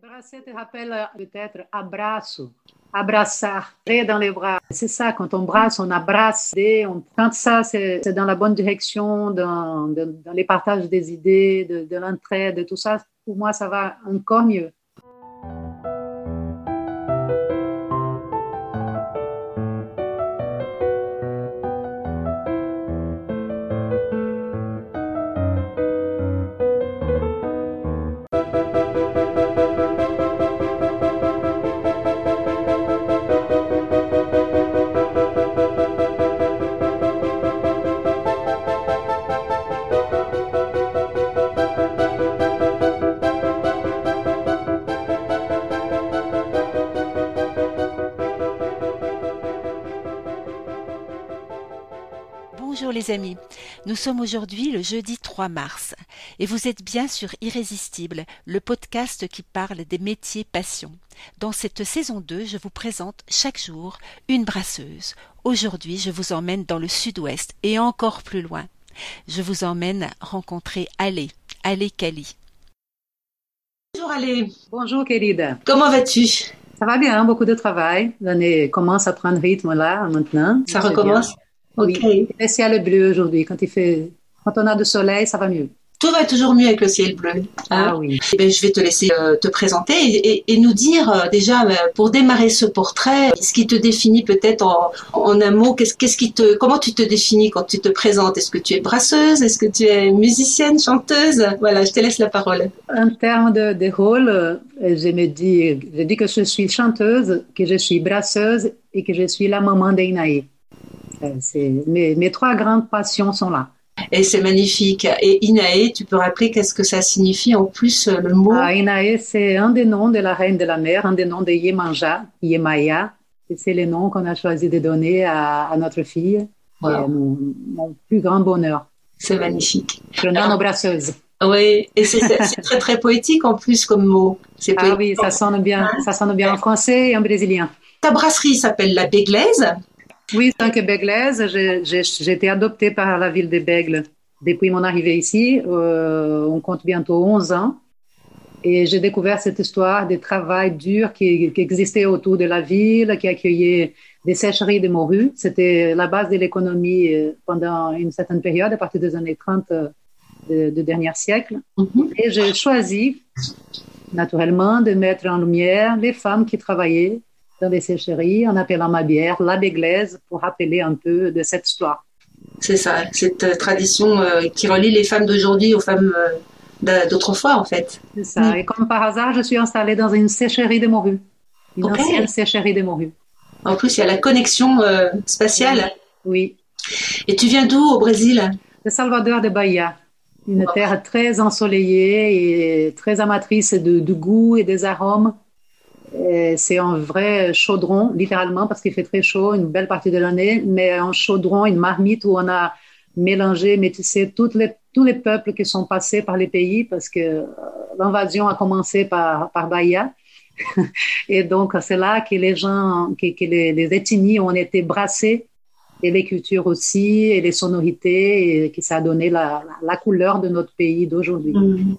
Brasser te rappelle peut-être abraço, abraçar, dans les bras. C'est ça, quand on brasse, on abrace. On, quand ça, c'est dans la bonne direction, dans, dans, les partages des idées, de, de l'entraide, de tout ça, pour moi, ça va encore mieux. Les amis, nous sommes aujourd'hui le jeudi 3 mars et vous êtes bien sur Irrésistible, le podcast qui parle des métiers passion. Dans cette saison 2, je vous présente chaque jour une brasseuse. Aujourd'hui, je vous emmène dans le sud-ouest et encore plus loin. Je vous emmène rencontrer Ale, Ale Kali. Bonjour Ale. Bonjour querida. Comment vas-tu? Ça va bien, beaucoup de travail. L'année commence à prendre rythme là maintenant. Ça recommence? Oui. Le ciel bleu aujourd'hui. Quand il fait, quand on a du soleil, ça va mieux. Tout va toujours mieux avec le ciel bleu. Ah oui. Eh ben, je vais te laisser euh, te présenter et, nous dire euh, déjà euh, pour démarrer ce portrait, ce qui te définit peut-être en, un mot. Qu'est-ce, qu'est-ce qui te, comment tu te définis quand tu te présentes? Est-ce que tu es brasseuse? Est-ce que tu es musicienne, chanteuse? Voilà, je te laisse la parole. En termes de, de rôle, je me dis, je dis que je suis chanteuse, que je suis brasseuse et que je suis la maman d'Inaï. Mes, mes trois grandes passions sont là. Et c'est magnifique. Et Inae, tu peux rappeler qu'est-ce que ça signifie en plus euh, le mot? Ah, Inae, c'est un des noms de la reine de la mer, un des noms de Yemanja, Yemaya. C'est les noms qu'on a choisi de donner à, notre fille. Mon, mon, plus grand bonheur. C'est magnifique. Je nom nos brasseuses. Oui, et c'est très très poétique en plus comme mot. Ah oui, ça sonne bien, ça sonne bien en français et en brésilien. Ta brasserie s'appelle La Béglaise. Oui, tant que béglaise, j'ai été adoptée par la ville de Bègle depuis mon arrivée ici. Euh, on compte bientôt 11 ans. Et j'ai découvert cette histoire de travail dur qui, qui, existait autour de la ville, qui accueillait des sécheries de morues. C'était la base de l'économie euh, pendant une certaine période, à partir des années 30 euh, du dernier siècle. Mm-hmm. Et j'ai choisi, naturellement, de mettre en lumière les femmes qui travaillaient dans les sécheries en appelant ma bière la béglaise pour rappeler un peu de cette histoire. C'est ça, cette euh, tradition euh, qui relie les femmes d'aujourd'hui aux femmes euh, d'autrefois en fait. C'est ça, mm. et comme par hasard, je suis installée dans une sécherie de morues, une ancienne sécherie de morues. En plus, il y a la connexion spatiale. Oui. Et tu viens d'où au Brésil? De Salvador de Bahia, une terre très ensoleillée et très amatrice de, de goût et des arômes. C'est un vrai chaudron, littéralement, parce qu'il fait très chaud une belle partie de l'année, mais un chaudron, une marmite où on a mélangé, métissé toutes les, tous les peuples qui sont passés par les pays, parce que euh, l'invasion a commencé par, par Bahia. Et donc, c'est là que les gens, que, les, les ethnies ont été brassées et les cultures aussi, et les sonorités, et que ça a donné la, la couleur de notre pays d'aujourd'hui. Mm.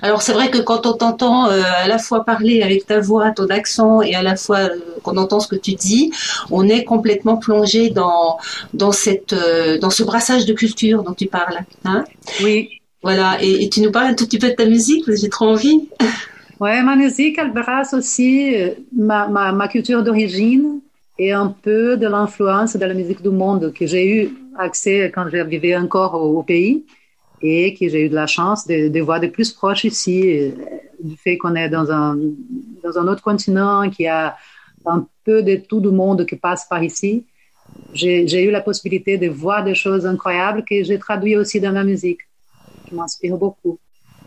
Alors c'est vrai que quand on t'entend euh, à la fois parler avec ta voix, ton accent, et à la fois euh, qu'on entend ce que tu dis, on est complètement plongé dans dans cette euh, dans ce brassage de culture dont tu parles. Hein oui. Voilà. Et, et, tu nous parles un tout petit peu de ta musique, j'ai trop envie. Ouais, ma musique, elle brasse aussi ma, ma, ma culture d'origine et un peu de l'influence de la musique du monde que j'ai eu accès quand je vivais encore au, pays et que j'ai eu de la chance de, voir de plus proche ici, euh, du fait qu'on est dans un, dans un autre continent, qui a un peu de tout le monde qui passe par ici. J'ai eu la possibilité de voir des choses incroyables que j'ai traduit aussi dans ma musique, qui m'inspire beaucoup.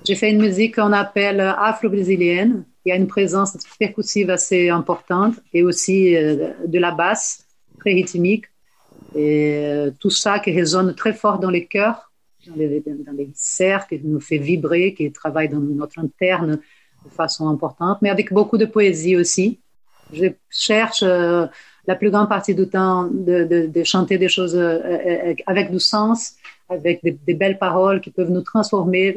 J'ai fait une musique qu'on appelle afro-brésilienne, il y a une présence percussive assez importante et aussi euh, de la basse très rythmique. Et euh, tout ça qui résonne très fort dans les cœurs, dans les, dans qui nous fait vibrer, qui travaille dans notre interne de façon importante, mais avec beaucoup de poésie aussi. Je cherche euh, la plus grande partie du temps de, chanter des choses avec du sens, avec des, belles paroles qui peuvent nous transformer.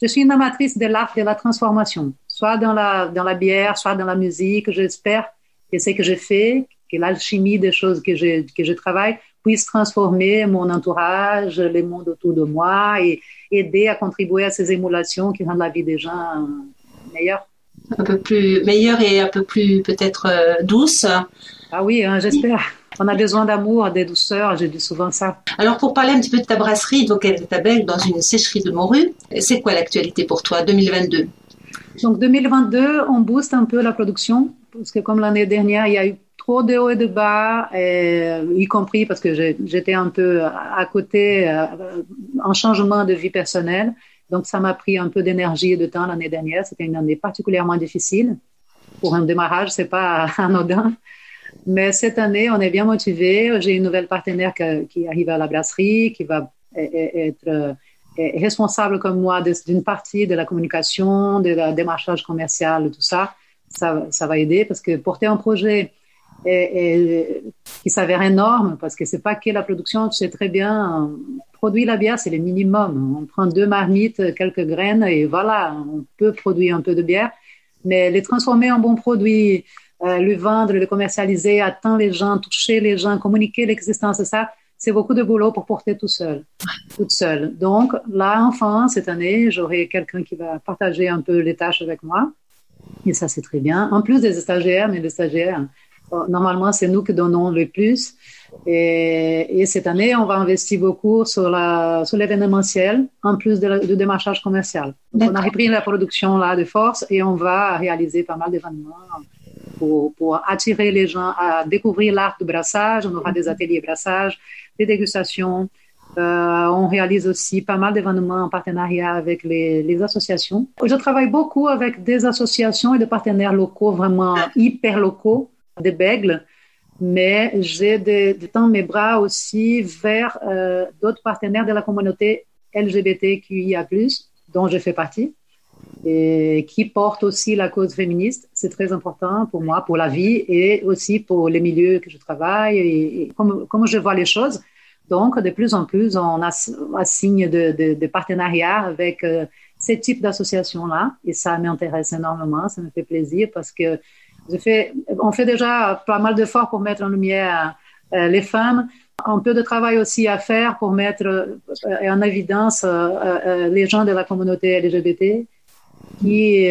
Je suis une amatrice de l'art de la transformation, soit dans la, dans la bière, soit dans la musique. J'espère que ce que je fais, que l'alchimie des choses que je, que je travaille puisse transformer mon entourage, le monde autour de moi et aider à contribuer à ces émulations qui rendent la vie des gens meilleure. Un peu plus meilleure et un peu plus peut-être euh, douce. Ah oui, hein, j'espère. On a besoin d'amour, de douceur, j'ai dit souvent ça. Alors pour parler un petit peu de ta brasserie, donc elle est à Bègle dans une sécherie de morue, c'est quoi l'actualité pour toi 2022 Donc 2022, on booste un peu la production parce que comme l'année dernière, il y a eu trop de hauts et de bas, y compris parce que j'étais un peu à côté euh, en changement de vie personnelle. Donc ça m'a pris un peu d'énergie et de temps l'année dernière. C'était une année particulièrement difficile. Pour un démarrage, c'est pas anodin. Mais cette année, on est bien motivé. J'ai une nouvelle partenaire qui arrive à la brasserie, qui va e-, e-, être euh, responsable comme moi d'une partie de la communication, de la démarchage commercial, tout ça. Ça, va aider parce que porter un projet et, qui s'avère énorme parce que c'est pas que la production, c'est très bien. Produire la bière, c'est le minimum. On prend deux marmites, quelques graines et voilà, on peut produire un peu de bière. Mais les transformer en bons produits, euh, le vendre, le commercialiser, atteindre les gens, toucher les gens, communiquer l'existence de ça, c'est beaucoup de boulot pour porter tout seul, toute seule. Donc là, enfin, cette année, j'aurai quelqu'un qui va partager un peu les tâches avec moi. Et ça, c'est très bien. En plus des stagiaires, mais les stagiaires, normalement, c'est nous qui donnons le plus. Et, et, cette année, on va investir beaucoup sur la sur l'événementiel, en plus du démarchage commercial. on a repris la production là de force et on va réaliser pas mal d'événements pour, pour, attirer les gens à découvrir l'art du brassage. On aura des mhm. ateliers brassage, des dégustations. Euh, on réalise aussi pas mal d'événements en partenariat avec les, les, associations. Je travaille beaucoup avec des associations et des partenaires locaux, vraiment hyper locaux, des beigles mais j'ai de, temps mes bras aussi vers euh, d'autres partenaires de la communauté LGBTQIA+, dont je fais partie, et qui portent aussi la cause féministe. C'est très important pour moi, pour la vie et aussi pour les milieux que je travaille et, comment, comment, je vois les choses. Donc, de plus en plus, on assigne de, partenariats avec euh, ce type d'associations-là et ça m'intéresse énormément, ça me fait plaisir parce que on fait déjà pas mal d'efforts pour mettre en lumière euh, les femmes. Un peu de travail aussi à faire pour mettre euh, en évidence euh, les gens de la communauté LGBT qui,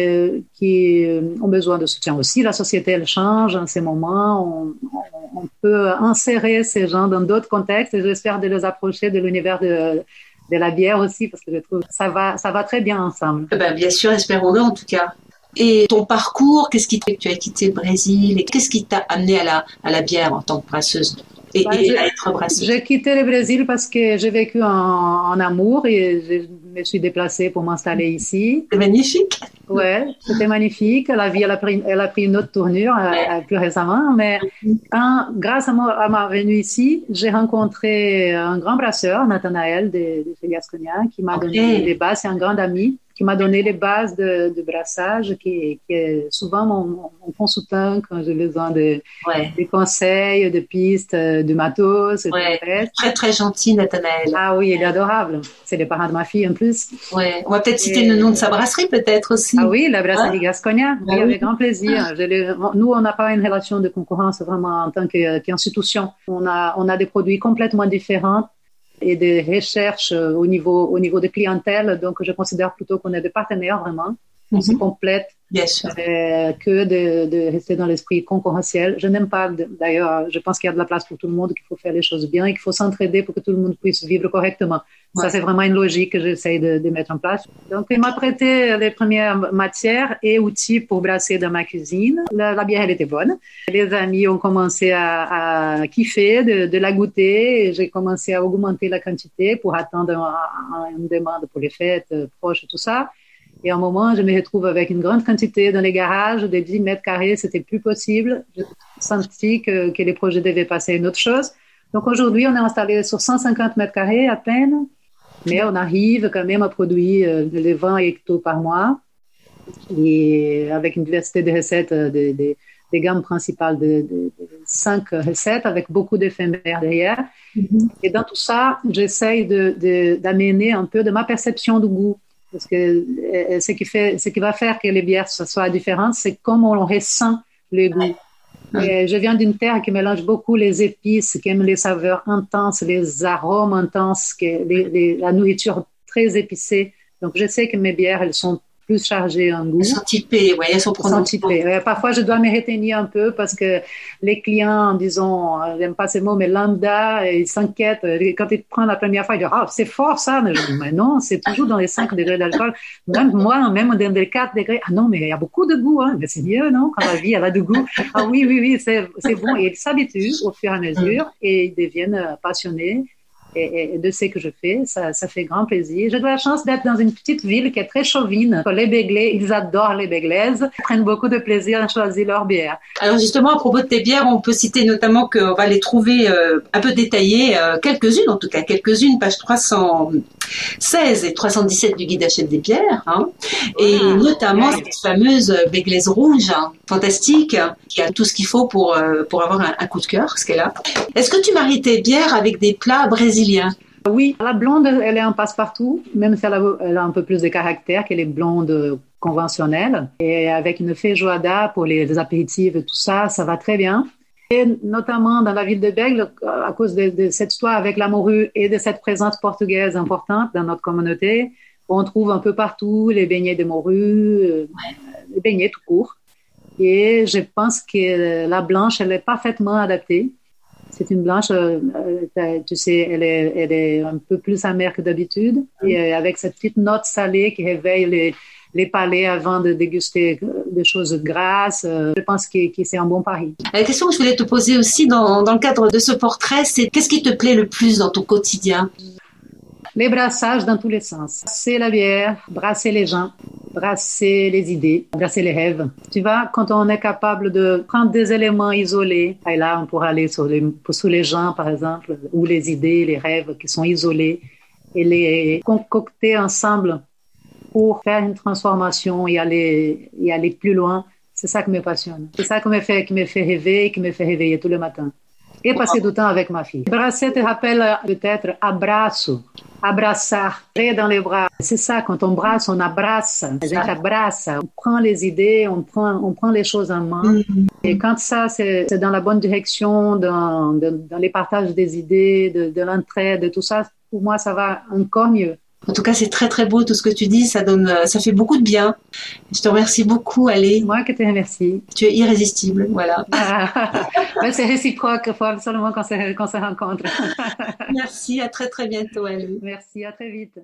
qui ont besoin de soutien aussi. La société, elle change en ces moments. On, peut insérer ces gens dans d'autres contextes et j'espère de les approcher de l'univers de, de la bière aussi parce que je trouve que ça va, ça va très bien ensemble. Eh ben, bien sûr, espérons-le en tout cas. Et ton parcours, qu'est-ce qui que tu as quitté le Brésil et qu'est-ce qui t'a amené à la, à la bière en tant que brasseuse? Et, bah, à être brasseuse J'ai quitté le Brésil parce que j'ai vécu en, en, amour et je me suis déplacée pour m'installer ici. C'est magnifique. Ouais, c'était magnifique. La vie, elle a pris, elle a pris une autre tournure euh, plus récemment. Mais quand, grâce à, à ma venue ici, j'ai rencontré un grand brasseur, Nathanaël de, de Gasconia, qui m'a donné des bases. C'est un grand ami qui m'a donné les bases de, de brassage, qui, qui, est souvent mon, mon, consultant quand j'ai besoin de, des conseils, de pistes, de matos. Ouais. Très, très gentil, Nathanaël. Ah oui, il est adorable. C'est les parents de ma fille en plus. Ouais. On va peut-être citer le nom de sa brasserie, peut-être aussi. Ah oui, la brasserie Gasconia. Oui, avec grand plaisir. Nous, on n'a pas une relation de concurrence vraiment en tant qu'institution. On a, on a des produits complètement différents et des recherches euh, au niveau, au niveau de clientèle. Donc, je considère plutôt qu'on est des partenaires vraiment. On se mhm. complète Bien sûr. Euh, que de, de, rester dans l'esprit concurrentiel. Je n'aime pas, d'ailleurs, je pense qu'il y a de la place pour tout le monde, qu'il faut faire les choses bien et qu'il faut s'entraider pour que tout le monde puisse vivre correctement. Ça, c'est vraiment une logique que j'essaie de, de, mettre en place. Donc, il m'a prêté les premières matières et outils pour brasser dans ma cuisine. La, la bière, elle était bonne. Les amis ont commencé à, à kiffer de, de, la goûter j'ai commencé à augmenter la quantité pour attendre une demande pour les fêtes proches et tout ça. Et à un moment, je me retrouve avec une grande quantité dans les garages, des 10 mètres carrés, c'était plus possible. J'ai senti que, que les projets devaient passer à une autre chose. Donc aujourd'hui, on est installé sur 150 mètres carrés à peine, mais on arrive quand même à produire euh, les 20 hectos par mois et avec une diversité de recettes, euh, des, des, des gammes principales de, de, de, 5 recettes avec beaucoup d'éphémères derrière. Mm -hmm. Et dans tout ça, j'essaye d'amener de, un peu de ma perception du goût Parce que euh, ce qui, fait, ce qui va faire que les bières soient différentes, c'est comment on ressent le goût. je viens d'une terre qui mélange beaucoup les épices, qui aime les saveurs intenses, les arômes intenses, la nourriture très épicée. Donc, je sais que mes bières, elles sont plus chargées en goût. Elles sont typées, oui, elles sont prononcées. parfois, je dois me retenir un peu parce que les clients, disons, j'aime pas ces mots, mais lambda, ils s'inquiètent. Quand ils prennent la première fois, ils disent, ah, c'est fort ça. Mais, non, c'est toujours dans les 5 degrés d'alcool. Même moi, même dans les 4 degrés, ah non, mais il y a beaucoup de goût, hein. Mais c'est mieux, non? Quand la vie, elle a du goût. Ah oui, oui, oui, c'est bon. Et ils s'habituent au fur et à mesure et ils deviennent passionnés et, de ce que je fais. Ça, ça fait grand plaisir. J'ai de la chance d'être dans une petite ville qui est très chauvine. Les Béglés, ils adorent les Béglaises. Ils prennent beaucoup de plaisir à choisir leurs bières. Alors justement, à propos de tes bières, on peut citer notamment qu'on va les trouver euh, un peu détaillées, euh, quelques-unes en tout cas, quelques-unes, page 316 et 317 du guide d'achat des bières. Hein. Et notamment cette fameuse Béglaise rouge, hein, fantastique, qui a tout ce qu'il faut pour, euh, pour avoir un, un, coup de cœur, ce qu'elle a. Est-ce que tu maries tes bières avec des plats brésiliens oui, la blonde, elle est un passe-partout, même si elle a, un peu plus de caractère que les blondes conventionnelles. Et avec une feijoada pour les, apéritifs et tout ça, ça va très bien. Et notamment dans la ville de Bègle, à cause de, cette histoire avec la morue et de cette présence portugaise importante dans notre communauté, on trouve un peu partout les beignets de morue, euh, les beignets tout court. Et je pense que la blanche, elle est parfaitement adaptée. C'est une blanche, euh, euh, tu sais, elle est, elle est un peu plus amère que d'habitude, et euh, avec cette petite note salée qui réveille les, les palais avant de déguster des choses grasses. Je pense que, c'est un bon pari. La question que je voulais te poser aussi dans, dans le cadre de ce portrait, c'est qu'est-ce qui te plaît le plus dans ton quotidien? Les brassages dans tous les sens. C'est la bière, brasser les gens, brasser les idées, brasser les rêves. Tu vois, quand on est capable de prendre des éléments isolés, et là on pourra aller sur les, les gens par exemple, ou les idées, les rêves qui sont isolés, et les concocter ensemble pour faire une transformation et aller, et aller plus loin, c'est ça qui me passionne. C'est ça qui me fait, qui me fait rêver, qui me fait réveiller tous les matins. Et passer du temps avec ma fille. Brasser te rappelle peut-être abraço, abraçar, dans les bras. C'est ça, quand on brasse, on abrace, on abrace, on prend les idées, on prend, on prend les choses en main. Mm-hmm. Et quand ça, c'est dans la bonne direction, dans, dans, les partages des idées, de, de l'entraide, de tout ça, pour moi, ça va encore mieux. En tout cas, c'est très très beau tout ce que tu dis, ça donne, ça fait beaucoup de bien. Je te remercie beaucoup, Ali. Moi que te remercie. Tu es irrésistible, voilà. c'est réciproque, seulement quand on se rencontre. Merci, à très très bientôt, Ali. Merci, à très vite.